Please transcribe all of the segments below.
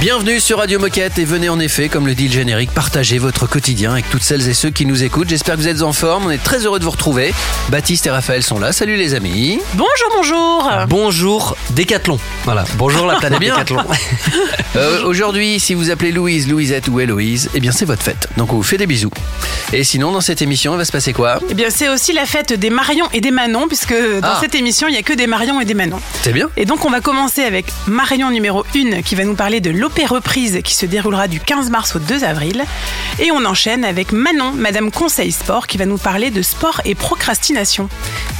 Bienvenue sur Radio Moquette et venez en effet, comme le dit le générique, partager votre quotidien avec toutes celles et ceux qui nous écoutent. J'espère que vous êtes en forme. On est très heureux de vous retrouver. Baptiste et Raphaël sont là. Salut les amis. Bonjour, bonjour. Bonjour Décathlon. Voilà, bonjour la planète. Décathlon. Euh, Aujourd'hui, si vous appelez Louise, Louisette ou Héloïse, eh bien c'est votre fête. Donc on vous fait des bisous. Et sinon, dans cette émission, il va se passer quoi? Eh bien, c'est aussi la fête des Marion et des Manon, puisque dans Ah. cette émission, il n'y a que des Marion et des Manon. C'est bien Et donc, on va commencer avec Marion numéro 1, qui va nous parler de l'opé-reprise qui se déroulera du 15 mars au 2 avril. Et on enchaîne avec Manon, Madame Conseil Sport, qui va nous parler de sport et procrastination.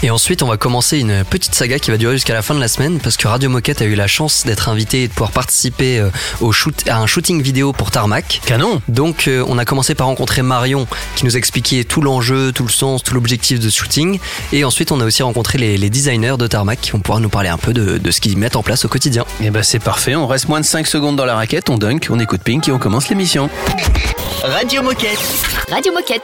Et ensuite, on va commencer une petite saga qui va durer jusqu'à la fin de la semaine parce que Radio Moquette a eu la chance d'être invité et de pouvoir participer euh, au shoot, à un shooting vidéo pour Tarmac. Canon Donc, euh, on a commencé par rencontrer Marion qui nous expliquait tout l'enjeu, tout le sens, tout l'objectif de ce shooting. Et ensuite, on a aussi rencontré les, les designers de Tarmac qui vont pouvoir nous parler un peu de, de ce qu'ils mettent en place au quotidien. Eh ben c'est parfait. On reste moins de 5 secondes dans la raquette. On dunk, on écoute Pink et on commence l'émission. Radio Moquette. Radio Moquette.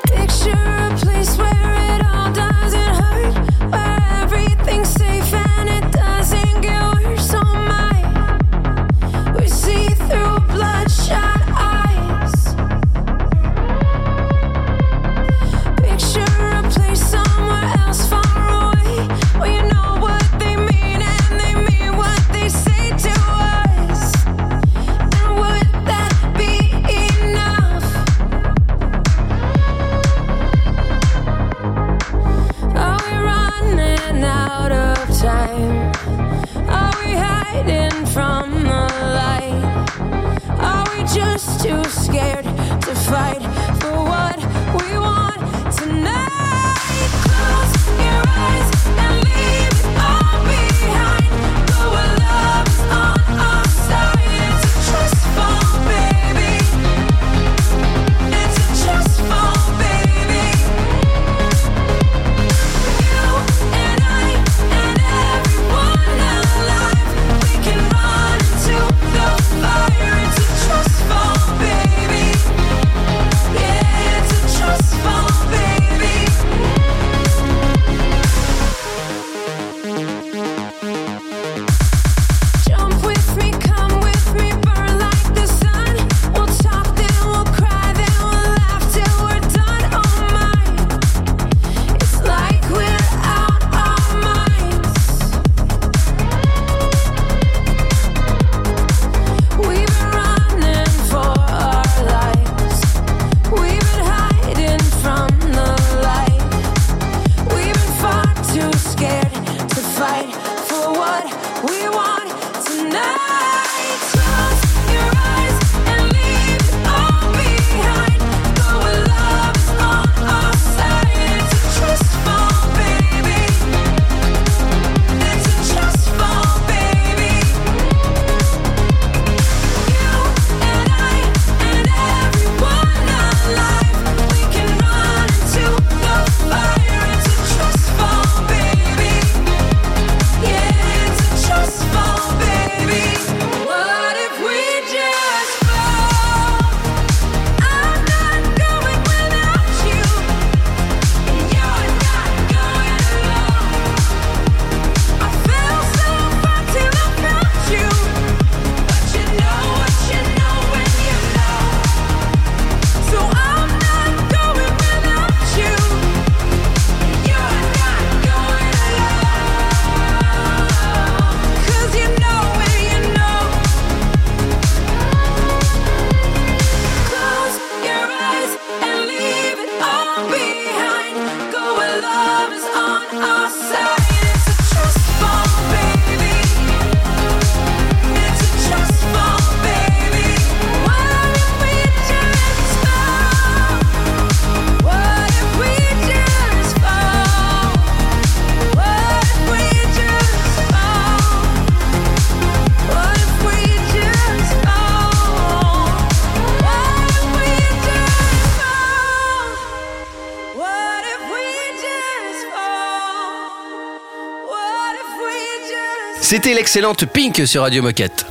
L'excellente Pink sur Radio Moquette.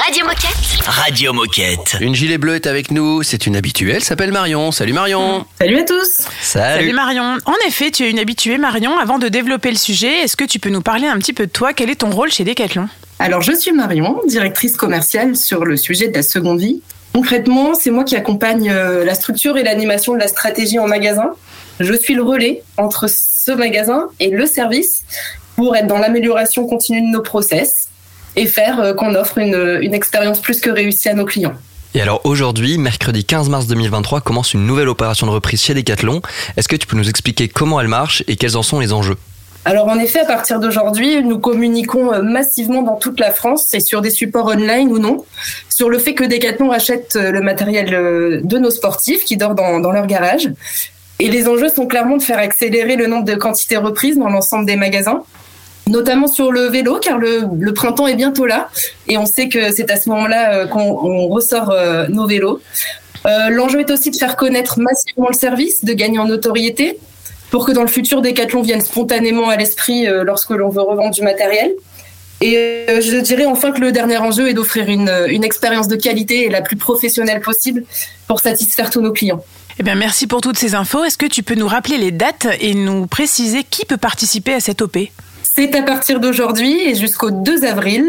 Radio Moquette. Radio Moquette. Une gilet bleue est avec nous, c'est une habituée, elle s'appelle Marion. Salut Marion Salut à tous Salut Salut. Marion. En effet, tu es une habituée Marion. Avant de développer le sujet, est-ce que tu peux nous parler un petit peu de toi? Quel est ton rôle chez Decathlon? Alors je suis Marion, directrice commerciale sur le sujet de la seconde vie. Concrètement, c'est moi qui accompagne euh, la structure et l'animation de la stratégie en magasin. Je suis le relais entre ce magasin et le service pour être dans l'amélioration continue de nos process et faire euh, qu'on offre une, une expérience plus que réussie à nos clients. Et alors aujourd'hui, mercredi 15 mars 2023, commence une nouvelle opération de reprise chez Decathlon. Est-ce que tu peux nous expliquer comment elle marche et quels en sont les enjeux? Alors en effet, à partir d'aujourd'hui, nous communiquons euh, massivement dans toute la France et sur des supports online ou non sur le fait que Decathlon rachète euh, le matériel de nos sportifs qui dort dans, dans leur garage. Et les enjeux sont clairement de faire accélérer le nombre de quantités reprises dans l'ensemble des magasins, notamment sur le vélo, car le, printemps est bientôt là et on sait que c'est à ce moment-là euh, qu'on on ressort euh, nos vélos. Euh, L'enjeu est aussi de faire connaître massivement le service, de gagner en notoriété, pour que dans le futur, Decathlon vienne spontanément à l'esprit lorsque l'on veut revendre du matériel. Et je dirais enfin que le dernier enjeu est d'offrir une, une expérience de qualité et la plus professionnelle possible pour satisfaire tous nos clients. Eh bien, merci pour toutes ces infos. Est-ce que tu peux nous rappeler les dates et nous préciser qui peut participer à cette OP C'est à partir d'aujourd'hui et jusqu'au 2 avril.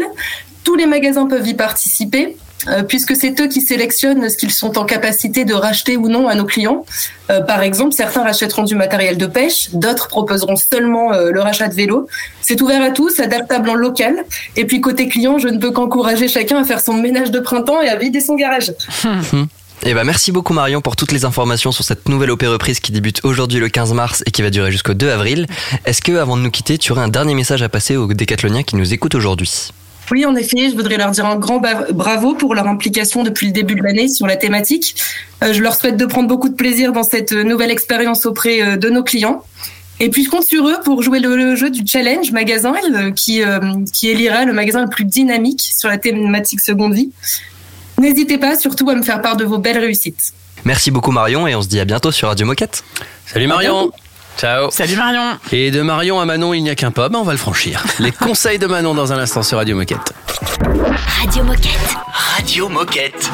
Tous les magasins peuvent y participer. euh, puisque c'est eux qui sélectionnent ce qu'ils sont en capacité de racheter ou non à nos clients. Euh, par exemple, certains rachèteront du matériel de pêche, d'autres proposeront seulement euh, le rachat de vélo. C'est ouvert à tous, adaptable en local. Et puis côté client, je ne peux qu'encourager chacun à faire son ménage de printemps et à vider son garage. Eh ben merci beaucoup Marion pour toutes les informations sur cette nouvelle opé reprise qui débute aujourd'hui le 15 mars et qui va durer jusqu'au 2 avril. Est-ce que avant de nous quitter, tu aurais un dernier message à passer aux décathloniens qui nous écoutent aujourd'hui? Oui, en effet, je voudrais leur dire un grand bravo pour leur implication depuis le début de l'année sur la thématique. Euh, je leur souhaite de prendre beaucoup de plaisir dans cette nouvelle expérience auprès euh, de nos clients. Et puis je compte sur eux pour jouer le, jeu du challenge magasin euh, qui, qui élira le magasin le plus dynamique sur la thématique seconde vie. N'hésitez pas surtout à me faire part de vos belles réussites. Merci beaucoup Marion et on se dit à bientôt sur Radio Moquette. Salut Marion Ciao Salut Marion. Et de Marion à Manon, il n'y a qu'un pas, ben on va le franchir. Les conseils de Manon dans un instant sur Radio Moquette. Radio Moquette. Radio Moquette.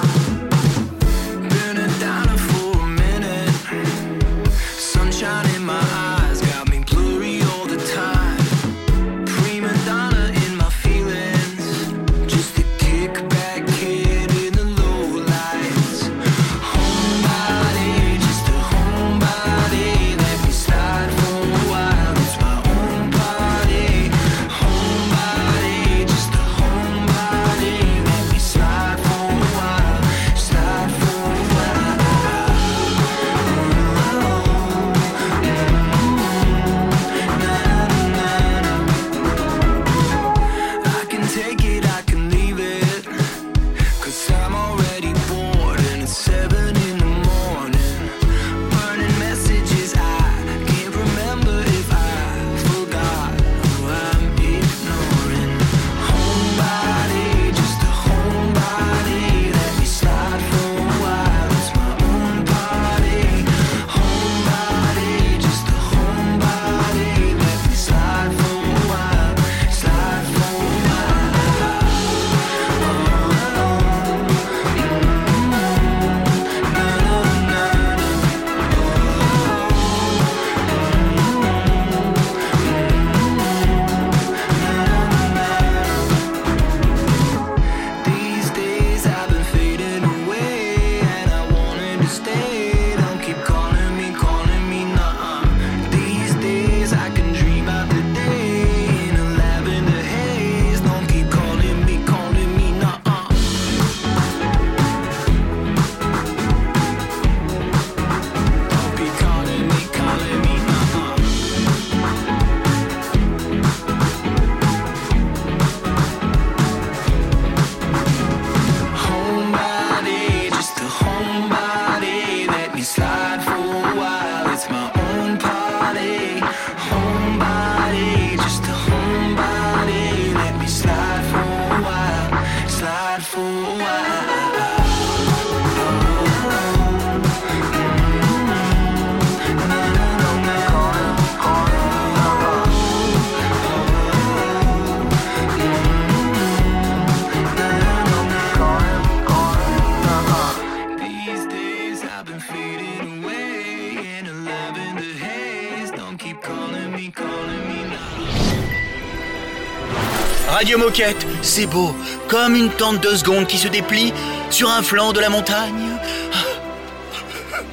roquette, c'est beau, comme une tente de seconde qui se déplie sur un flanc de la montagne.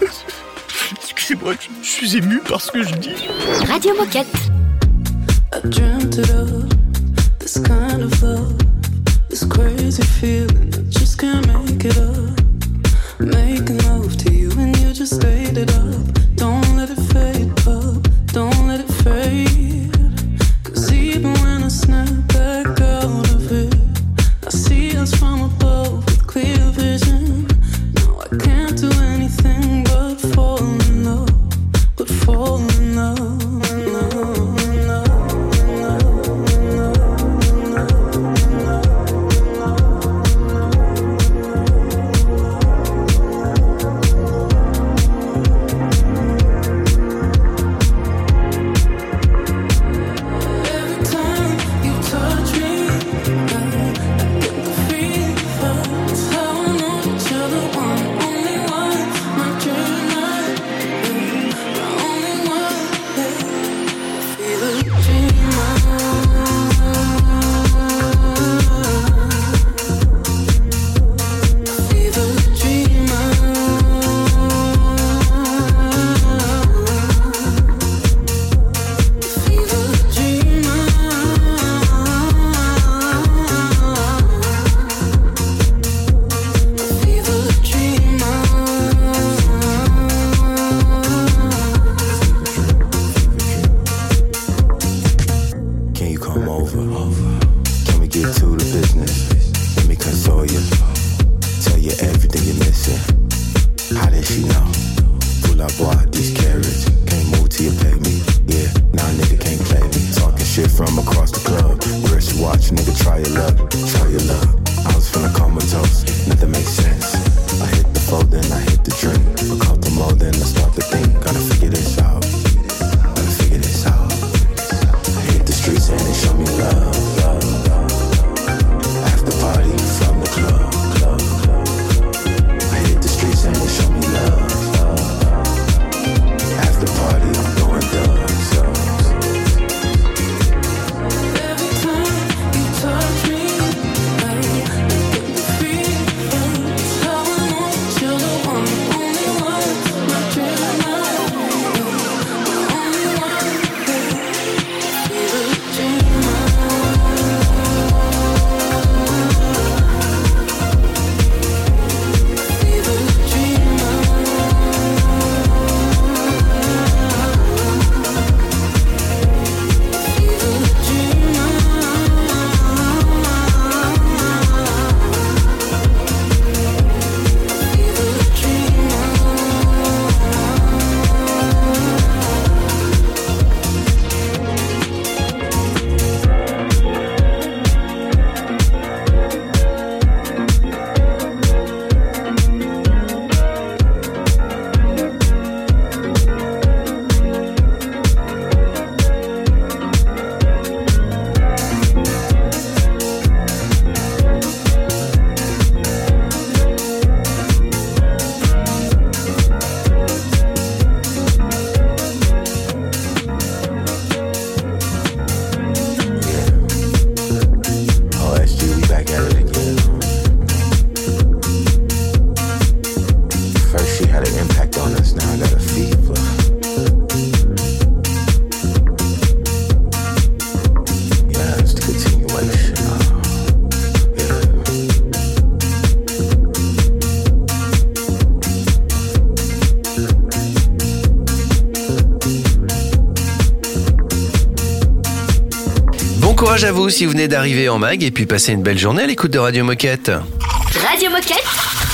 Excusez-moi, je suis ému par ce que je dis. Radio Moquette. I've dreamt it up This kind Making love to you and you just ate it up vous si vous venez d'arriver en mag et puis passez une belle journée à l'écoute de Radio Moquette. Radio Moquette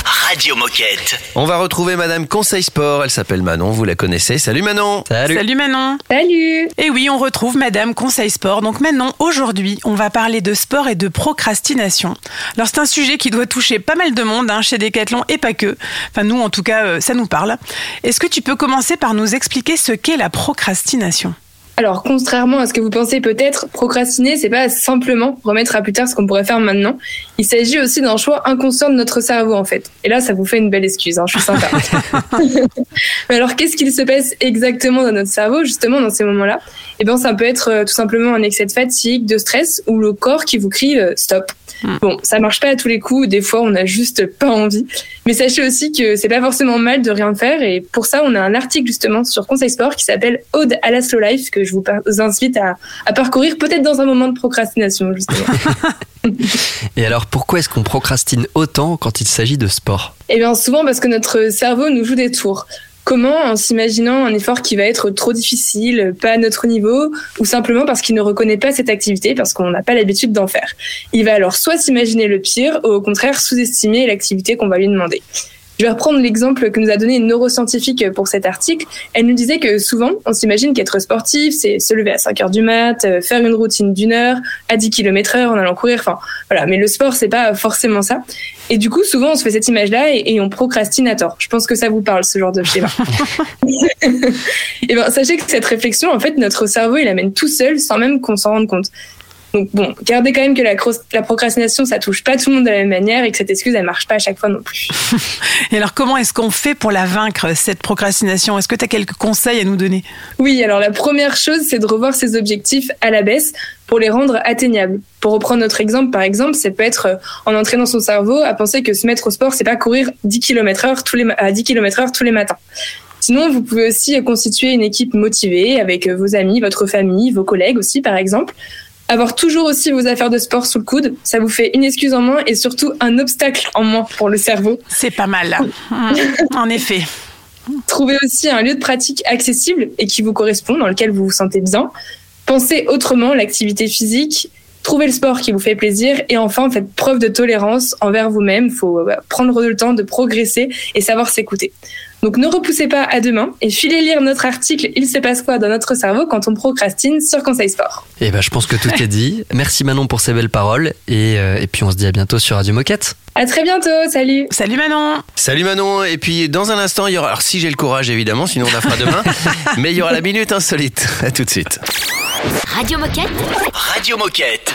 Radio Moquette. On va retrouver Madame Conseil Sport. Elle s'appelle Manon, vous la connaissez. Salut Manon. Salut. Salut Manon. Salut. Et oui, on retrouve Madame Conseil Sport. Donc Manon, aujourd'hui, on va parler de sport et de procrastination. Alors c'est un sujet qui doit toucher pas mal de monde hein, chez Decathlon et pas que. Enfin nous, en tout cas, euh, ça nous parle. Est-ce que tu peux commencer par nous expliquer ce qu'est la procrastination? Alors, contrairement à ce que vous pensez peut-être, procrastiner, c'est pas simplement remettre à plus tard ce qu'on pourrait faire maintenant. Il s'agit aussi d'un choix inconscient de notre cerveau, en fait. Et là, ça vous fait une belle excuse, hein, je suis sympa. Mais alors, qu'est-ce qu'il se passe exactement dans notre cerveau, justement, dans ces moments-là? Eh bien, ça peut être euh, tout simplement un excès de fatigue, de stress, ou le corps qui vous crie euh, stop. Bon, ça marche pas à tous les coups. Des fois, on n'a juste pas envie. Mais sachez aussi que c'est pas forcément mal de rien faire. Et pour ça, on a un article justement sur Conseil Sport qui s'appelle Ode à la slow life que je vous invite à, à parcourir peut-être dans un moment de procrastination, justement. Et alors, pourquoi est-ce qu'on procrastine autant quand il s'agit de sport? Eh bien, souvent parce que notre cerveau nous joue des tours. Comment En s'imaginant un effort qui va être trop difficile, pas à notre niveau, ou simplement parce qu'il ne reconnaît pas cette activité, parce qu'on n'a pas l'habitude d'en faire? Il va alors soit s'imaginer le pire, ou au contraire sous-estimer l'activité qu'on va lui demander. Je vais reprendre l'exemple que nous a donné une neuroscientifique pour cet article. Elle nous disait que souvent, on s'imagine qu'être sportif, c'est se lever à 5 heures du mat, euh, faire une routine d'une heure, à 10 km heure en allant courir. Enfin, voilà. Mais le sport, c'est pas forcément ça. Et du coup, souvent, on se fait cette image-là et, et on procrastine à tort. Je pense que ça vous parle, ce genre de schéma. et ben, sachez que cette réflexion, en fait, notre cerveau, il amène tout seul sans même qu'on s'en rende compte. Donc bon, gardez quand même que la, procrastination, ça touche pas tout le monde de la même manière et que cette excuse, elle marche pas à chaque fois non plus. Et alors, comment est-ce qu'on fait pour la vaincre, cette procrastination? Est-ce que tu as quelques conseils à nous donner? Oui, alors la première chose, c'est de revoir ses objectifs à la baisse pour les rendre atteignables. Pour reprendre notre exemple, par exemple, ça peut être euh, en entraînant son cerveau à penser que se mettre au sport, c'est pas courir 10 km heure tous les, à 10 km heure tous les matins. Sinon, vous pouvez aussi constituer une équipe motivée avec euh, vos amis, votre famille, vos collègues aussi, par exemple. Avoir toujours aussi vos affaires de sport sous le coude, ça vous fait une excuse en moins et surtout un obstacle en moins pour le cerveau. C'est pas mal, là. Mmh, en effet. Trouvez aussi un lieu de pratique accessible et qui vous correspond, dans lequel vous vous sentez bien. Pensez autrement l'activité physique. Trouvez le sport qui vous fait plaisir et enfin faites preuve de tolérance envers vous-même. Il faut euh, prendre le temps de progresser et savoir s'écouter. Donc ne repoussez pas à demain et filez lire notre article Il se passe quoi dans notre cerveau quand on procrastine sur Conseil Sport. Eh ben, je pense que tout est dit. Merci Manon pour ces belles paroles. Et, euh, et puis, on se dit à bientôt sur Radio Moquette. À très bientôt, salut Salut Manon Salut Manon, et puis dans un instant, il y aura, alors si j'ai le courage évidemment, sinon on la fera demain, mais il y aura la minute insolite. À tout de suite. Radio Moquette. Radio Moquette.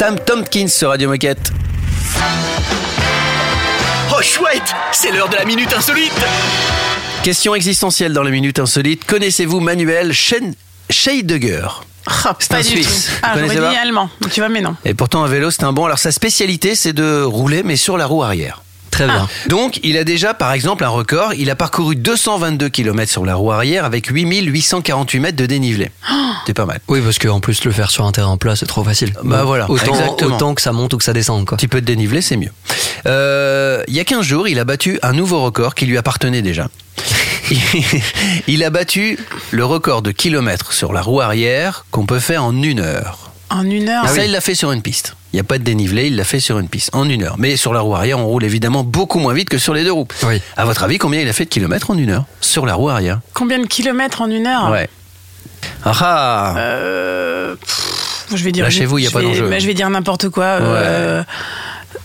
Sam Tompkins sur Radio Moquette. Oh chouette, c'est l'heure de la minute insolite. Question existentielle dans la minute insolite. Connaissez-vous Manuel Schen- Scheidegger? Ah, C'est pas un du Suisse. Ah, j'aurais dit allemand. Donc tu vois, mais non. Et pourtant, un vélo, c'est un bon. Alors, sa spécialité, c'est de rouler, mais sur la roue arrière. Très bien. Donc, il a déjà, par exemple, un record. Il a parcouru 222 km sur la roue arrière avec 8848 mètres de dénivelé. C'est pas mal. Oui, parce qu'en plus, le faire sur un terrain plat, c'est trop facile. Bah Donc, voilà, Autant, exactement. autant que ça monte ou que ça descende, quoi. Un petit peu de dénivelé, c'est mieux. Euh, il y a 15 jours, il a battu un nouveau record qui lui appartenait déjà. il a battu le record de kilomètres sur la roue arrière qu'on peut faire en une heure. En une heure. ça, il l'a fait sur une piste. Il n'y a pas de dénivelé, il l'a fait sur une piste, en une heure. Mais sur la roue arrière, on roule évidemment beaucoup moins vite que sur les deux roues. Oui. À votre avis, combien il a fait de kilomètres en une heure sur la roue arrière? Combien de kilomètres en une heure? Ouais. Ah ah Euh, pff, je vais dire. Lâchez-vous, il y a pas d'enjeu. bah, je vais dire n'importe quoi. euh,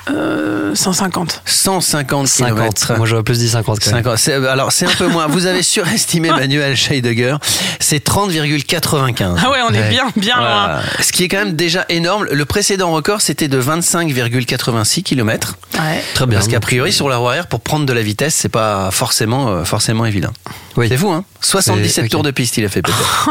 euh, 150. 150 50. kilomètres. Moi, j'aurais plus dit 50 quand même. 50. C'est- Alors, c'est un peu moins. Vous avez surestimé Manuel Scheidegger. C'est 30,95. Ah ouais, on est Ouais. bien, bien loin. Voilà. Ce qui est quand même déjà énorme. Le précédent record, c'était de 25,86 km. Ouais. Très bien. Parce qu'a priori, sur la roue arrière, pour prendre de la vitesse, c'est pas forcément, euh, forcément évident. Oui. C'est fou, hein 77 C'est- ok. tours de piste, il a fait peut-être.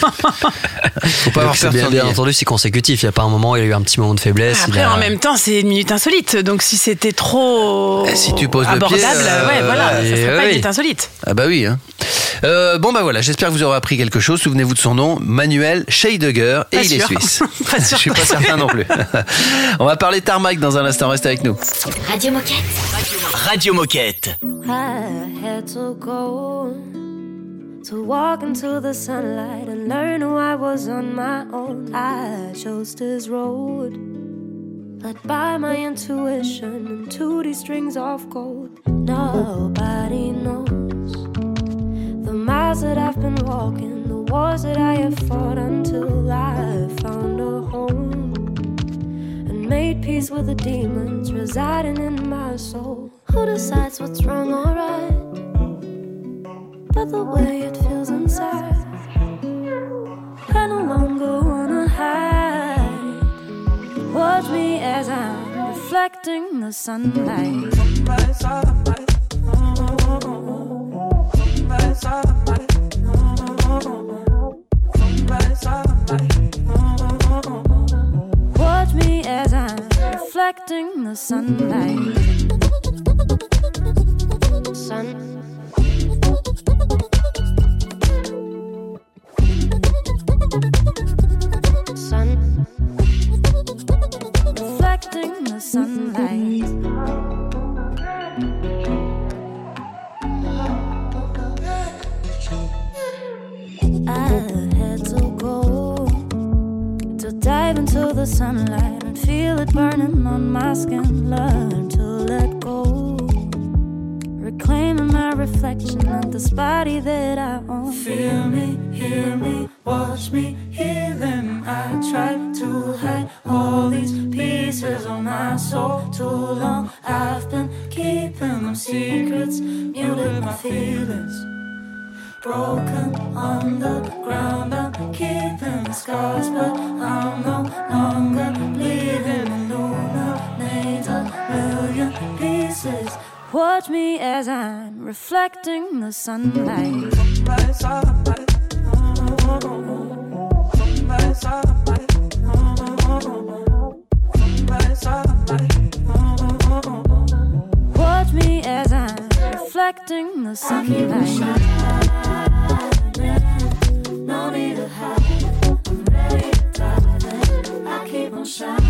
Faut pas Donc, avoir peur de bien, bien entendu, c'est consécutif. Il n'y a pas un moment où il y a eu un petit moment de faiblesse. il Après, a- en même temps, c'est une minute insolite. Donc, si c'était trop Eh, si tu poses le abordable, pied, euh, ouais, voilà, ça et serait pas oui. une minute insolite. Ah bah oui. Hein. Euh, bon bah voilà, j'espère que vous aurez appris quelque chose. Souvenez-vous de son nom, Manuel Scheidegger, et Pas il est suisse. Pas sûr. Je suis pas certain non plus. On va parler tarmac dans un instant. Restez avec nous. Radio Moquette. Radio Moquette. I had to go to walk into the sunlight and learn who I was on my own. I chose this road, led by my intuition and to these strings of gold. Nobody knows the miles that I've been walking, the wars that I have fought until I found a home and made peace with the demons residing in my soul. Who decides what's wrong or right? But the way it feels inside, I no longer. Watch me as I'm reflecting the sunlight. Watch me as I'm reflecting the sunlight. Sun. The sunlight and feel it burning on my skin. Learn to let go, reclaiming my reflection of this body that I own. Feel me, hear me, watch me, hear them. I tried to hide all these pieces of my soul too long. I've been keeping them secrets, muted my feelings broken on the ground. Keeping scars, but I'm no longer bleeding. Illuminate a million pieces. Watch me as I'm reflecting the sunlight. Watch me as I'm reflecting the sunlight. I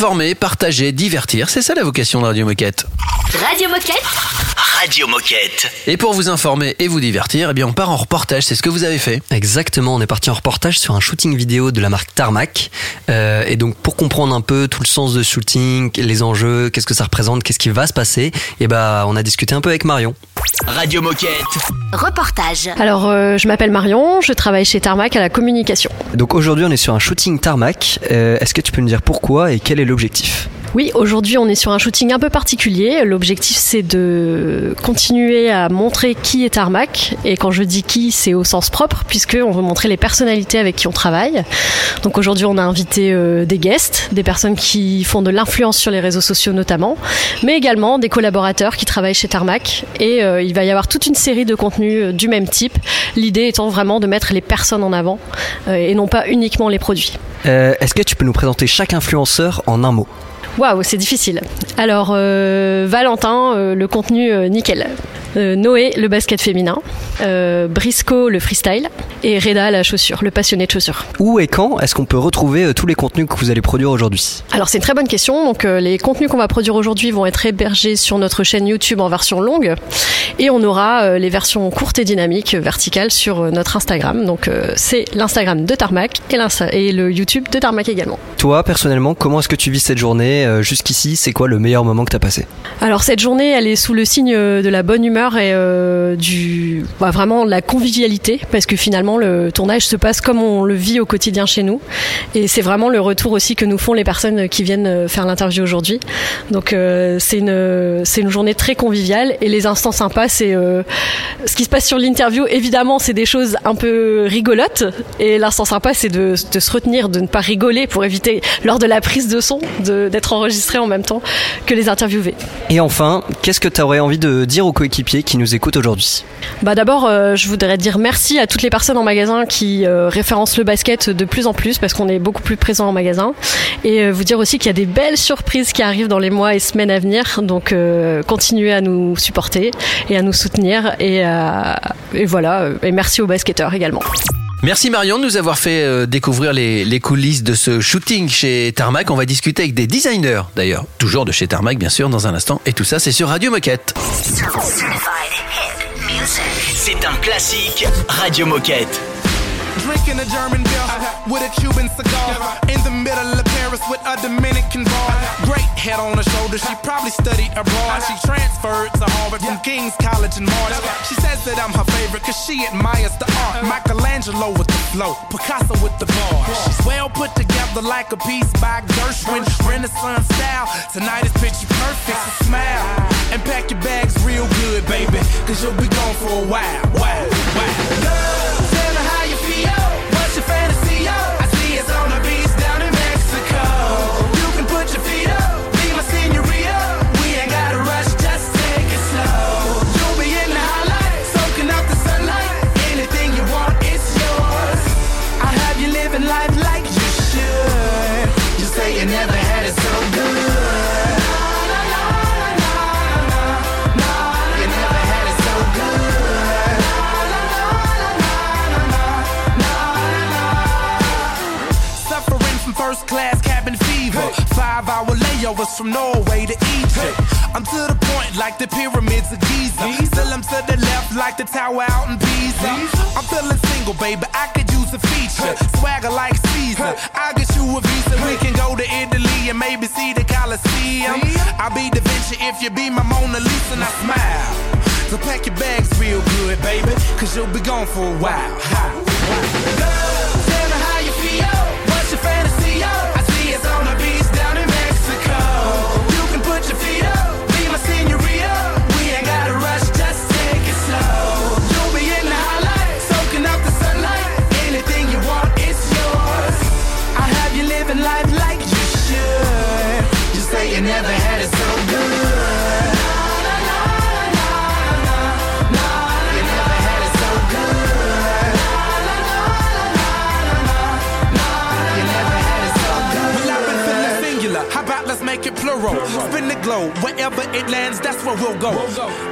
Informer, partager, divertir, c'est ça la vocation de Radio Moquette. Radio Moquette Radio Moquette. Et pour vous informer et vous divertir, eh bien on part en reportage, c'est ce que vous avez fait. Exactement, on est parti en reportage sur un shooting vidéo de la marque Tarmac. Euh, et donc pour comprendre un peu tout le sens de shooting, les enjeux, qu'est-ce que ça représente, qu'est-ce qui va se passer, et ben on a discuté un peu avec Marion. Radio Moquette. Reportage. Alors, euh, je m'appelle Marion, je travaille chez Tarmac à la communication. Donc aujourd'hui on est sur un shooting Tarmac. Euh, Est-ce que tu peux nous dire pourquoi et quel est l'objectif? Oui, aujourd'hui, on est sur un shooting un peu particulier. L'objectif, c'est de continuer à montrer qui est Tarmac. Et quand je dis qui, c'est au sens propre, puisqu'on veut montrer les personnalités avec qui on travaille. Donc aujourd'hui, on a invité euh, des guests, des personnes qui font de l'influence sur les réseaux sociaux notamment, mais également des collaborateurs qui travaillent chez Tarmac. Et euh, il va y avoir toute une série de contenus euh, du même type. L'idée étant vraiment de mettre les personnes en avant et non pas uniquement les produits. Est-ce que tu peux nous présenter chaque influenceur en un mot? Waouh, c'est difficile. Alors, euh, Valentin, euh, le contenu euh, nickel. Noé, le basket féminin. Brisco, le freestyle. Et Reda, la chaussure, le passionné de chaussures. Où et quand est-ce qu'on peut retrouver tous les contenus que vous allez produire aujourd'hui? Alors, c'est une très bonne question. Donc, les contenus qu'on va produire aujourd'hui vont être hébergés sur notre chaîne YouTube en version longue. Et on aura les versions courtes et dynamiques, verticales, sur notre Instagram. Donc, c'est l'Instagram de Tarmac et, et le YouTube de Tarmac également. Toi, personnellement, comment est-ce que tu vis cette journée? Euh, Jusqu'ici, c'est quoi le meilleur moment que tu as passé? Alors cette journée, elle est sous le signe de la bonne humeur et euh, du bah, vraiment la convivialité parce que finalement le tournage se passe comme on le vit au quotidien chez nous et c'est vraiment le retour aussi que nous font les personnes qui viennent euh, faire l'interview aujourd'hui. Donc euh, c'est une c'est une journée très conviviale et les instants sympas c'est euh, ce qui se passe sur l'interview. Évidemment, c'est des choses un peu rigolotes et l'instant sympa c'est de, se retenir, de ne pas rigoler pour éviter lors de la prise de son de- d'être enregistré en même temps que les interviewés. Et enfin, qu'est-ce que tu aurais envie de dire aux coéquipiers équipiers qui nous écoutent aujourd'hui? Bah d'abord, euh, je voudrais dire merci à toutes les personnes en magasin qui euh, référencent le basket de plus en plus parce qu'on est beaucoup plus présent en magasin. Et euh, vous dire aussi qu'il y a des belles surprises qui arrivent dans les mois et semaines à venir. Donc continuez à nous supporter et à nous soutenir. Et, et voilà. Et merci aux basketteurs également. Merci Marion de nous avoir fait euh, découvrir les, les coulisses de ce shooting chez Tarmac. On va discuter avec des designers, d'ailleurs, toujours de chez Tarmac, bien sûr, dans un instant. Et tout ça, c'est sur Radio Moquette. C'est un classique Radio Moquette. Drinking a German beer with a Cuban cigar in the middle of Paris with a Dominican bar. Great head on her shoulder, she probably studied abroad. She transferred to Harvard from King's College in March. She says that I'm her favorite cause she admires the art. Michelangelo with the flow, Picasso with the bar. She's well put together like a piece by Gershwin, Renaissance style. Tonight is picture perfect, so smile and pack your bags real good, baby, cause you'll be gone for a while. Wow, wow. From Norway to Egypt. I'm to the point like the pyramids of Giza. Still I'm to the left like the tower out in Pisa. I'm feeling single, baby. I could use a feature. Swagger like Caesar. I'll get you a visa. We can go to Italy and maybe see the Colosseum. I'll be Da Vinci if you be my Mona Lisa and I smile. So pack your bags real good, baby. Cause you'll be gone for a while. Girl, globe. Wherever it lands, that's where we'll go.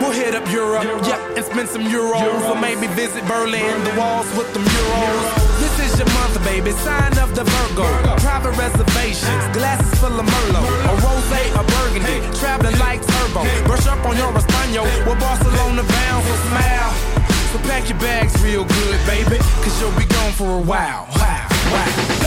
We'll hit up Europe, yeah, and spend some euros. Or maybe visit Berlin, the walls with the murals. This is your month, baby. Sign of the Virgo. Private reservations, glasses full of Merlot. A rose, a burgundy. Traveling like turbo. Brush up on your Espanol. We're Barcelona bound, so smile. So pack your bags real good, baby. Cause you'll be gone for a while. Wow, wow.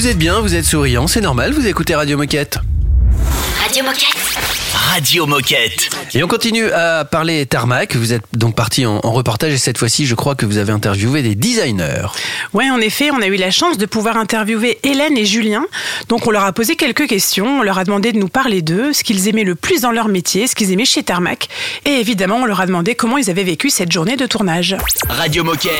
Vous êtes bien, vous êtes souriant, c'est normal, vous écoutez Radio Moquette. Radio Moquette. Radio Moquette. Et on continue à parler tarmac. Vous êtes donc parti en, en reportage et cette fois-ci, je crois que vous avez interviewé des designers. Ouais, en effet, on a eu la chance de pouvoir interviewer Hélène et Julien. Donc, on leur a posé quelques questions. On leur a demandé de nous parler d'eux, ce qu'ils aimaient le plus dans leur métier, ce qu'ils aimaient chez Tarmac. Et évidemment, on leur a demandé comment ils avaient vécu cette journée de tournage. Radio Moquette.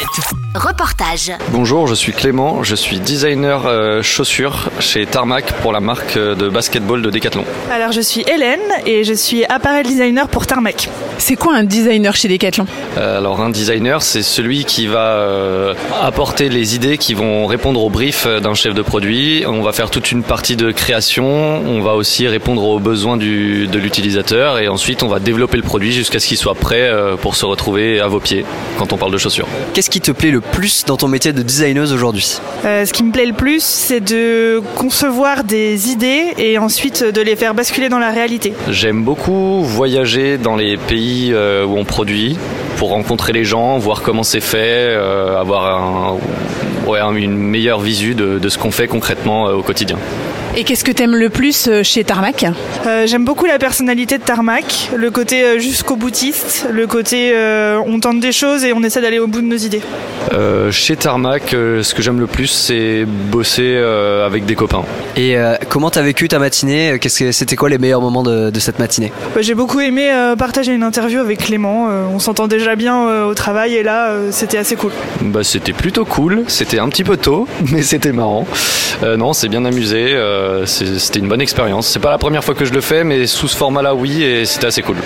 Reportage. Bonjour, je suis Clément, je suis designer euh, chaussures chez Tarmac pour la marque euh, de basketball de Decathlon. Alors je suis Hélène et je suis appareil designer pour Tarmac. C'est quoi un designer chez Decathlon Euh, alors un designer, c'est celui qui va euh, apporter les idées qui vont répondre au brief euh, d'un chef de produit. On va faire toute une partie de création, on va aussi répondre aux besoins du, de l'utilisateur et ensuite on va développer le produit jusqu'à ce qu'il soit prêt euh, pour se retrouver à vos pieds quand on parle de chaussures. Qu'est-ce qui te plaît le plus dans ton métier de designeuse aujourd'hui? Euh, ce qui me plaît le plus, c'est de concevoir des idées et ensuite de les faire basculer J'aime beaucoup voyager dans les pays euh, où on produit pour rencontrer les gens, voir comment c'est fait, euh, avoir une meilleure visu de, de ce qu'on fait concrètement euh, au quotidien. Et qu'est-ce que t'aimes le plus euh, chez Tarmac Euh, J'aime beaucoup la personnalité de Tarmac, le côté euh, jusqu'au boutiste, le côté euh, on tente des choses et on essaie d'aller au bout de nos idées. Euh, chez Tarmac, euh, ce que j'aime le plus, c'est bosser euh, avec des copains. Et euh, comment t'as vécu ta matinée? Qu'est-ce que c'était quoi les meilleurs moments de, de cette matinée? Bah, J'ai beaucoup aimé euh, partager une interview avec Clément, Euh, on s'entend déjà bien euh, au travail et là euh, c'était assez cool. Bah, c'était plutôt cool, c'était un petit peu tôt, mais c'était marrant. Euh, non, c'est bien amusé, euh, c'est- c'était une bonne expérience. C'est pas la première fois que je le fais, mais sous ce format-là, oui, et c'était assez cool.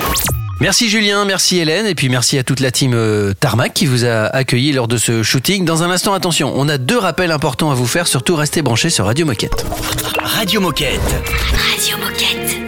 Merci Julien, merci Hélène, et puis merci à toute la team euh, Tarmac qui vous a accueilli lors de ce shooting. Dans un instant, attention, on a deux rappels importants à vous faire, surtout restez branchés sur Radio Moquette. Radio Moquette. Radio Moquette.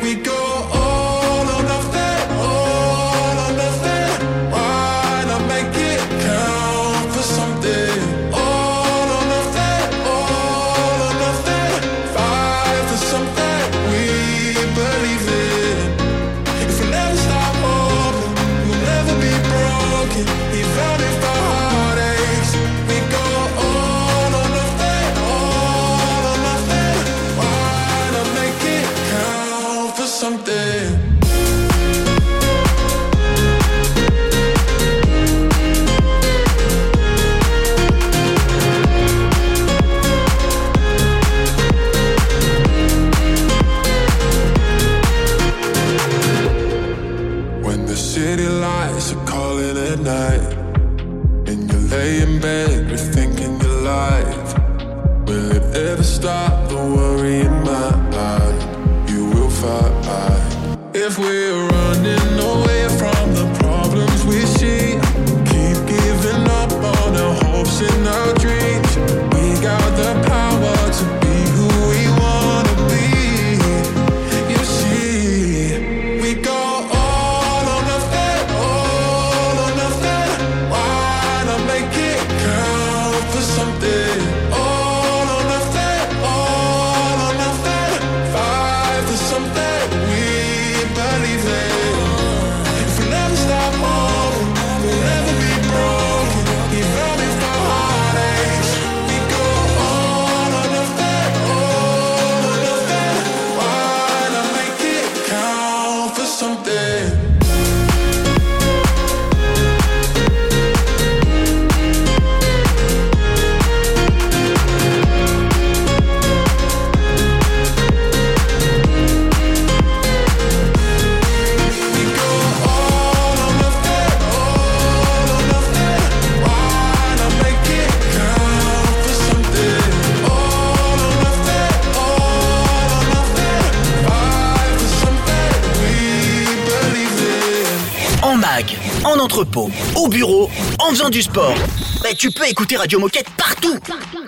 En entrepôt, au bureau, en faisant du sport. Bah, tu peux écouter Radio Moquette partout.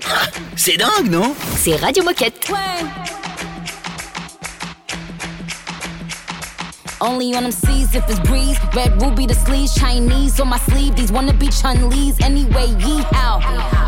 Ah, C'est dingue, non? C'est Radio Moquette. Only on them seas if it's breeze. Red ruby the sleeves, Chinese on my sleeve. These wanna be Chun Lee's anyway. Yee how?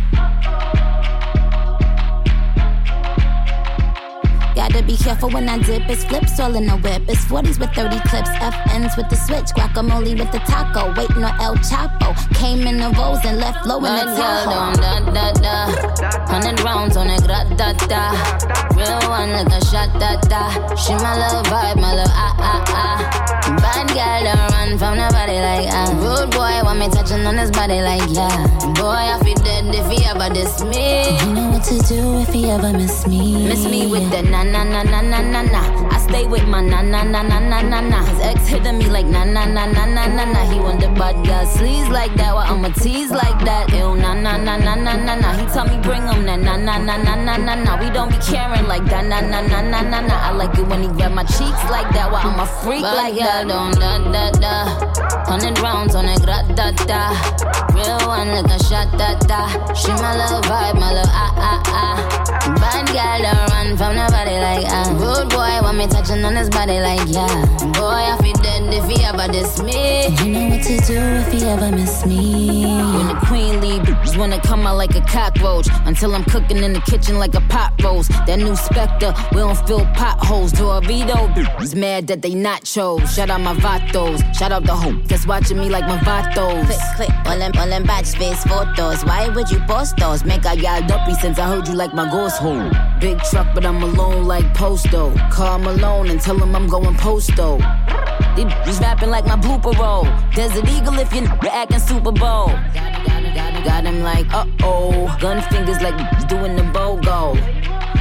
Gotta be careful when I dip. It's flips all in the whip. It's 40s with 30 clips. FNs with the switch. Guacamole with the taco. Waiting on El Chapo. Came in the Vos and left low in the Tahoe. Da, da, da. Hundred rounds on it. Gra, da, da. Real one like a shot. Da, da. She my little vibe. My little ah, ah, ah. Bad girl don't from nobody like ah. Rude boy want me touching on his body like yeah. Boy, I feel dead if he ever diss me. You know what to do if he ever miss me. Miss me with the na na na na na na na. I stay with my na na na na na na na. His ex hitting me like na na na na na na na. He the bad girl sleaze like that. Well, I'ma tease like that. Ew na na na na na na na. He tell me bring him na na na na na na na na. We don't be caring like that na na na na na na. I like it when he grab my cheeks like that. Well, I'm a freak like that. Don't da da da. Hundred rounds on it, gra da da. Real one like a shot da da. She my little vibe, my little ah ah ah. Bad girl don't run from nobody like ah. Rude boy want me touching on his body like yeah. Boy I feel dead if he ever diss me. You know what to do if he ever miss me. When the queen leave, bitches wanna come out like a cockroach. Until I'm cooking in the kitchen like a pot roast. That new Spectre, we don't fill potholes. Dorito, bitches mad that they nachos. Shout out my vatos, shout out the hoe that's watching me like my vatos. Click, click, all them, all them batch face photos. Why would you post those? Make I y'all dumpy since I heard you like my ghost hole. Big truck, but I'm alone like Posto. Call Malone and tell him I'm going posto. They just rapping like my blooper roll. Desert Eagle if you're acting Super Bowl. Got him like, uh oh. Gun fingers like doing the BOGO.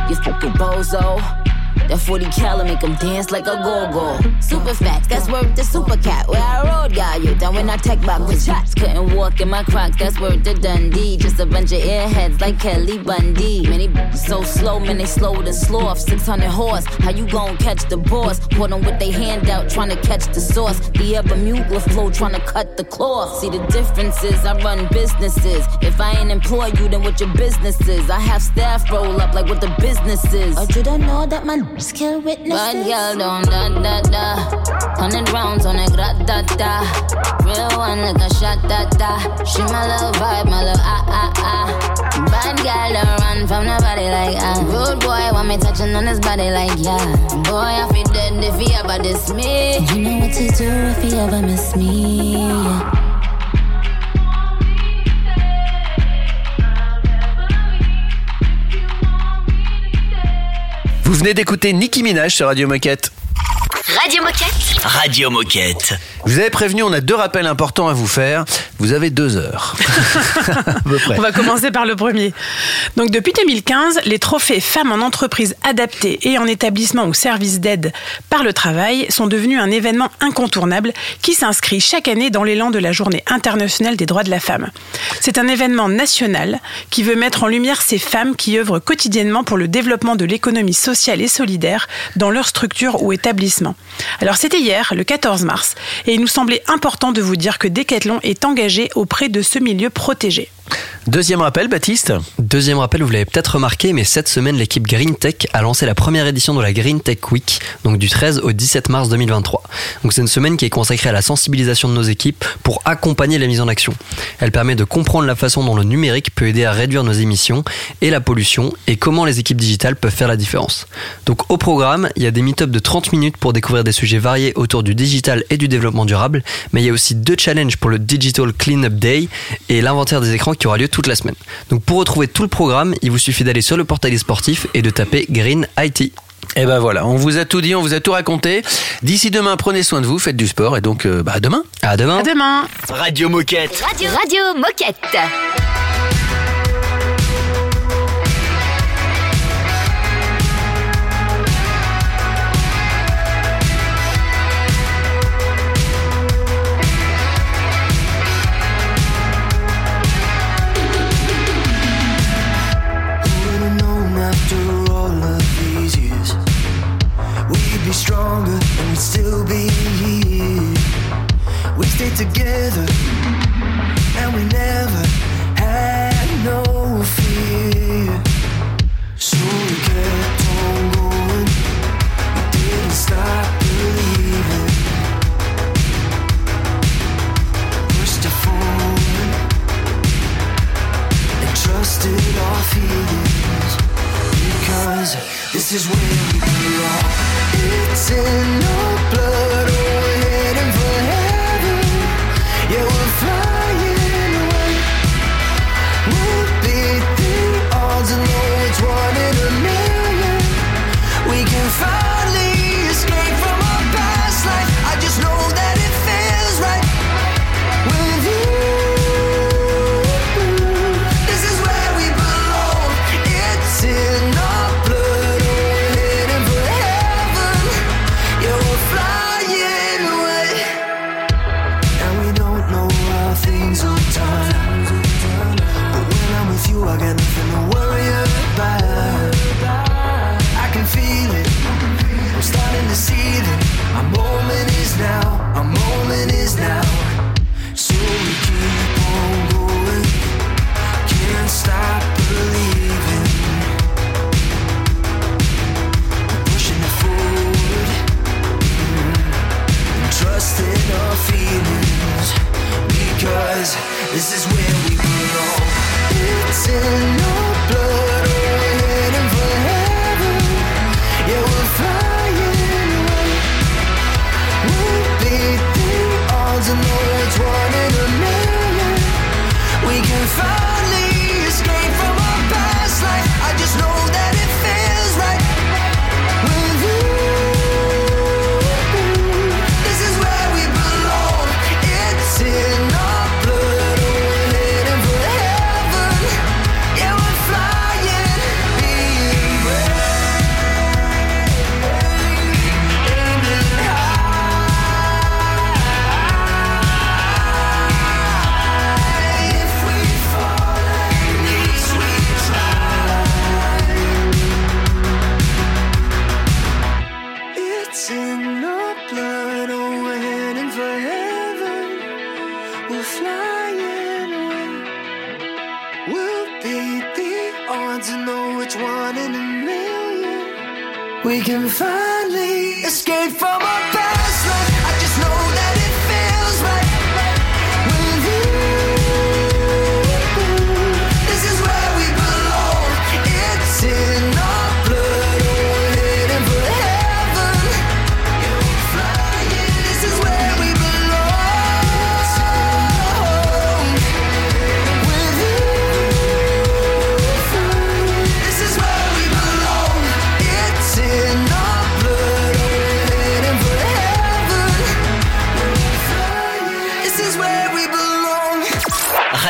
You fucking bozo. That 40 cal make him dance like a go-go. Super facts, that's worth the super cat. Where I rode, got you. Down when I tech back with shots. Couldn't walk in my crocs, that's worth the Dundee. Just a bunch of airheads like Kelly Bundy. Many so slow, man, they slow to sloth. 600 horse, how you gon' catch the boss? Put them with they hand out, trying to catch the sauce. The ever mutla flow, trying to cut the cloth. See the differences, I run businesses. If I ain't employ you, then what your business is? I have staff roll up like what the business is. Or did I know that my kill witnesses? Bad girl don't da da da. Hundred rounds on it, gra da da. Real one like a shot da da. She my little vibe, my little ah ah ah. Bad girl don't run from nobody like ah. Rude boy want me touching on his body like yeah. Boy I feel dead if he ever diss me. You know what to do if he ever miss me. Yeah. Vous venez d'écouter Nicki Minaj sur Radio Moquette. Radio Moquette. Radio Moquette. Je vous avez prévenu, on a deux rappels importants à vous faire. Vous avez deux heures. À peu près. On va commencer par le premier. Donc depuis 2015, les trophées femmes en entreprise adaptées et en établissement ou service d'aide par le travail sont devenus un événement incontournable qui s'inscrit chaque année dans l'élan de la Journée internationale des droits de la femme. C'est un événement national qui veut mettre en lumière ces femmes qui œuvrent quotidiennement pour le développement de l'économie sociale et solidaire dans leur structure ou établissement. Alors c'était hier, le 14 mars, et il nous semblait important de vous dire que Decathlon est engagé auprès de ce milieu protégé. Deuxième rappel, Baptiste. Deuxième rappel, vous l'avez peut-être remarqué, mais cette semaine, l'équipe Green Tech a lancé la première édition de la Green Tech Week, donc du 13 au 17 mars 2023. Donc c'est une semaine qui est consacrée à la sensibilisation de nos équipes pour accompagner la mise en action. Elle permet de comprendre la façon dont le numérique peut aider à réduire nos émissions et la pollution et comment les équipes digitales peuvent faire la différence. Donc au programme, il y a des meet-ups de 30 minutes pour découvrir des sujets variés autour du digital et du développement durable, mais il y a aussi deux challenges pour le Digital Cleanup Day et l'inventaire des écrans qui aura lieu toute la semaine. Donc pour retrouver tout le programme, il vous suffit d'aller sur le portail des sportifs et de taper Green IT. Et ben voilà, on vous a tout dit, on vous a tout raconté. D'ici demain, prenez soin de vous, faites du sport et donc euh, bah, à demain. À demain. À demain. Radio Moquette. Radio, Radio Moquette. stayed together and we never had no fear. So we kept on going, we didn't stop believing. Pushed her forward and trusted our feelings because this is where we belong. It's in our blood.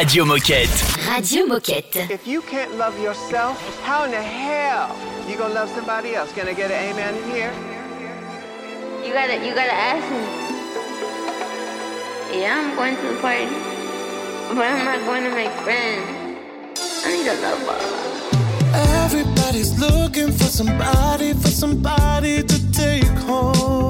Radio Moquette. Radio Moquette. If you can't love yourself, how in the hell you gonna love somebody else? Can I get an amen in here? You gotta, you gotta ask me. Yeah, I'm going to the party, but I'm not going to make friends. I need a lover. Everybody's looking for somebody, for somebody to take home.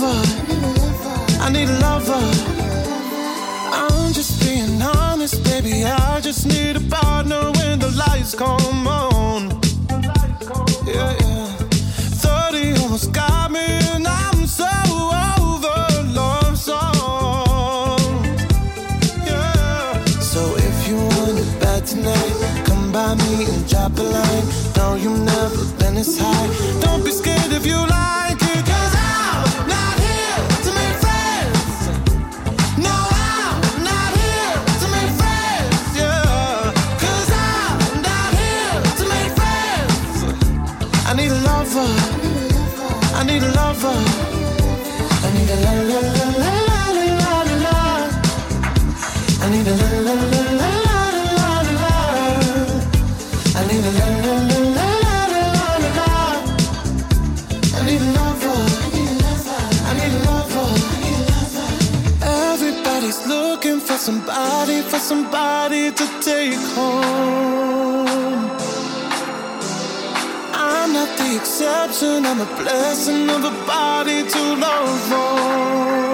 Lover. I need a lover. I'm just being honest, baby. I just need a partner when the lights come on. Yeah, yeah. 30 almost got me, and I'm so over love songs. Yeah. So if you want it bad tonight, come by me and drop a line. No, you've never been this high. Don't be scared lover. I need a lover. I need a la la la la la la la. I need a la la la la la la la. I need a la la la la la la la la. I need a lover. I need a lover. Everybody's looking for somebody, for somebody to take home. Exception, I'm a blessing of a body to love on.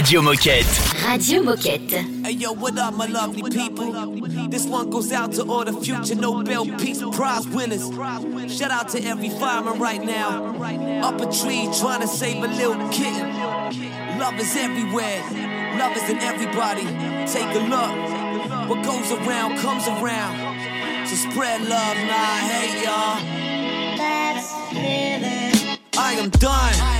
Radio Moquette. Radio Moquette. Hey yo, what up, my lovely people? This one goes out to all the future Nobel Peace Prize winners. Shout out to every fireman right now. Up a tree trying to save a little kitten. Love is everywhere. Love is in everybody. Take a look. What goes around comes around. So spread love, nah, hey y'all. That's living. I am done.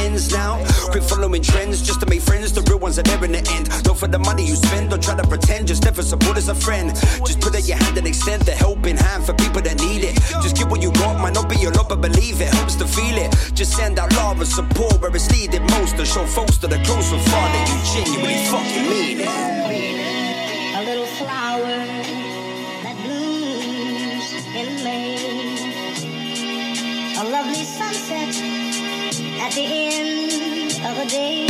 ends now. Quit following trends just to make friends. The real ones are there in the end. Don't for the money you spend, don't try to pretend. Just never support as a friend. Just put out your hand and extend the helping hand for people that need it. Just give what you got, might not be a lot, but believe it helps to feel it. Just send out love and support where it's needed most. To show folks that are close and far that you genuinely fucking mean it. A little flower that blooms in May. A lovely sunset the end of a day.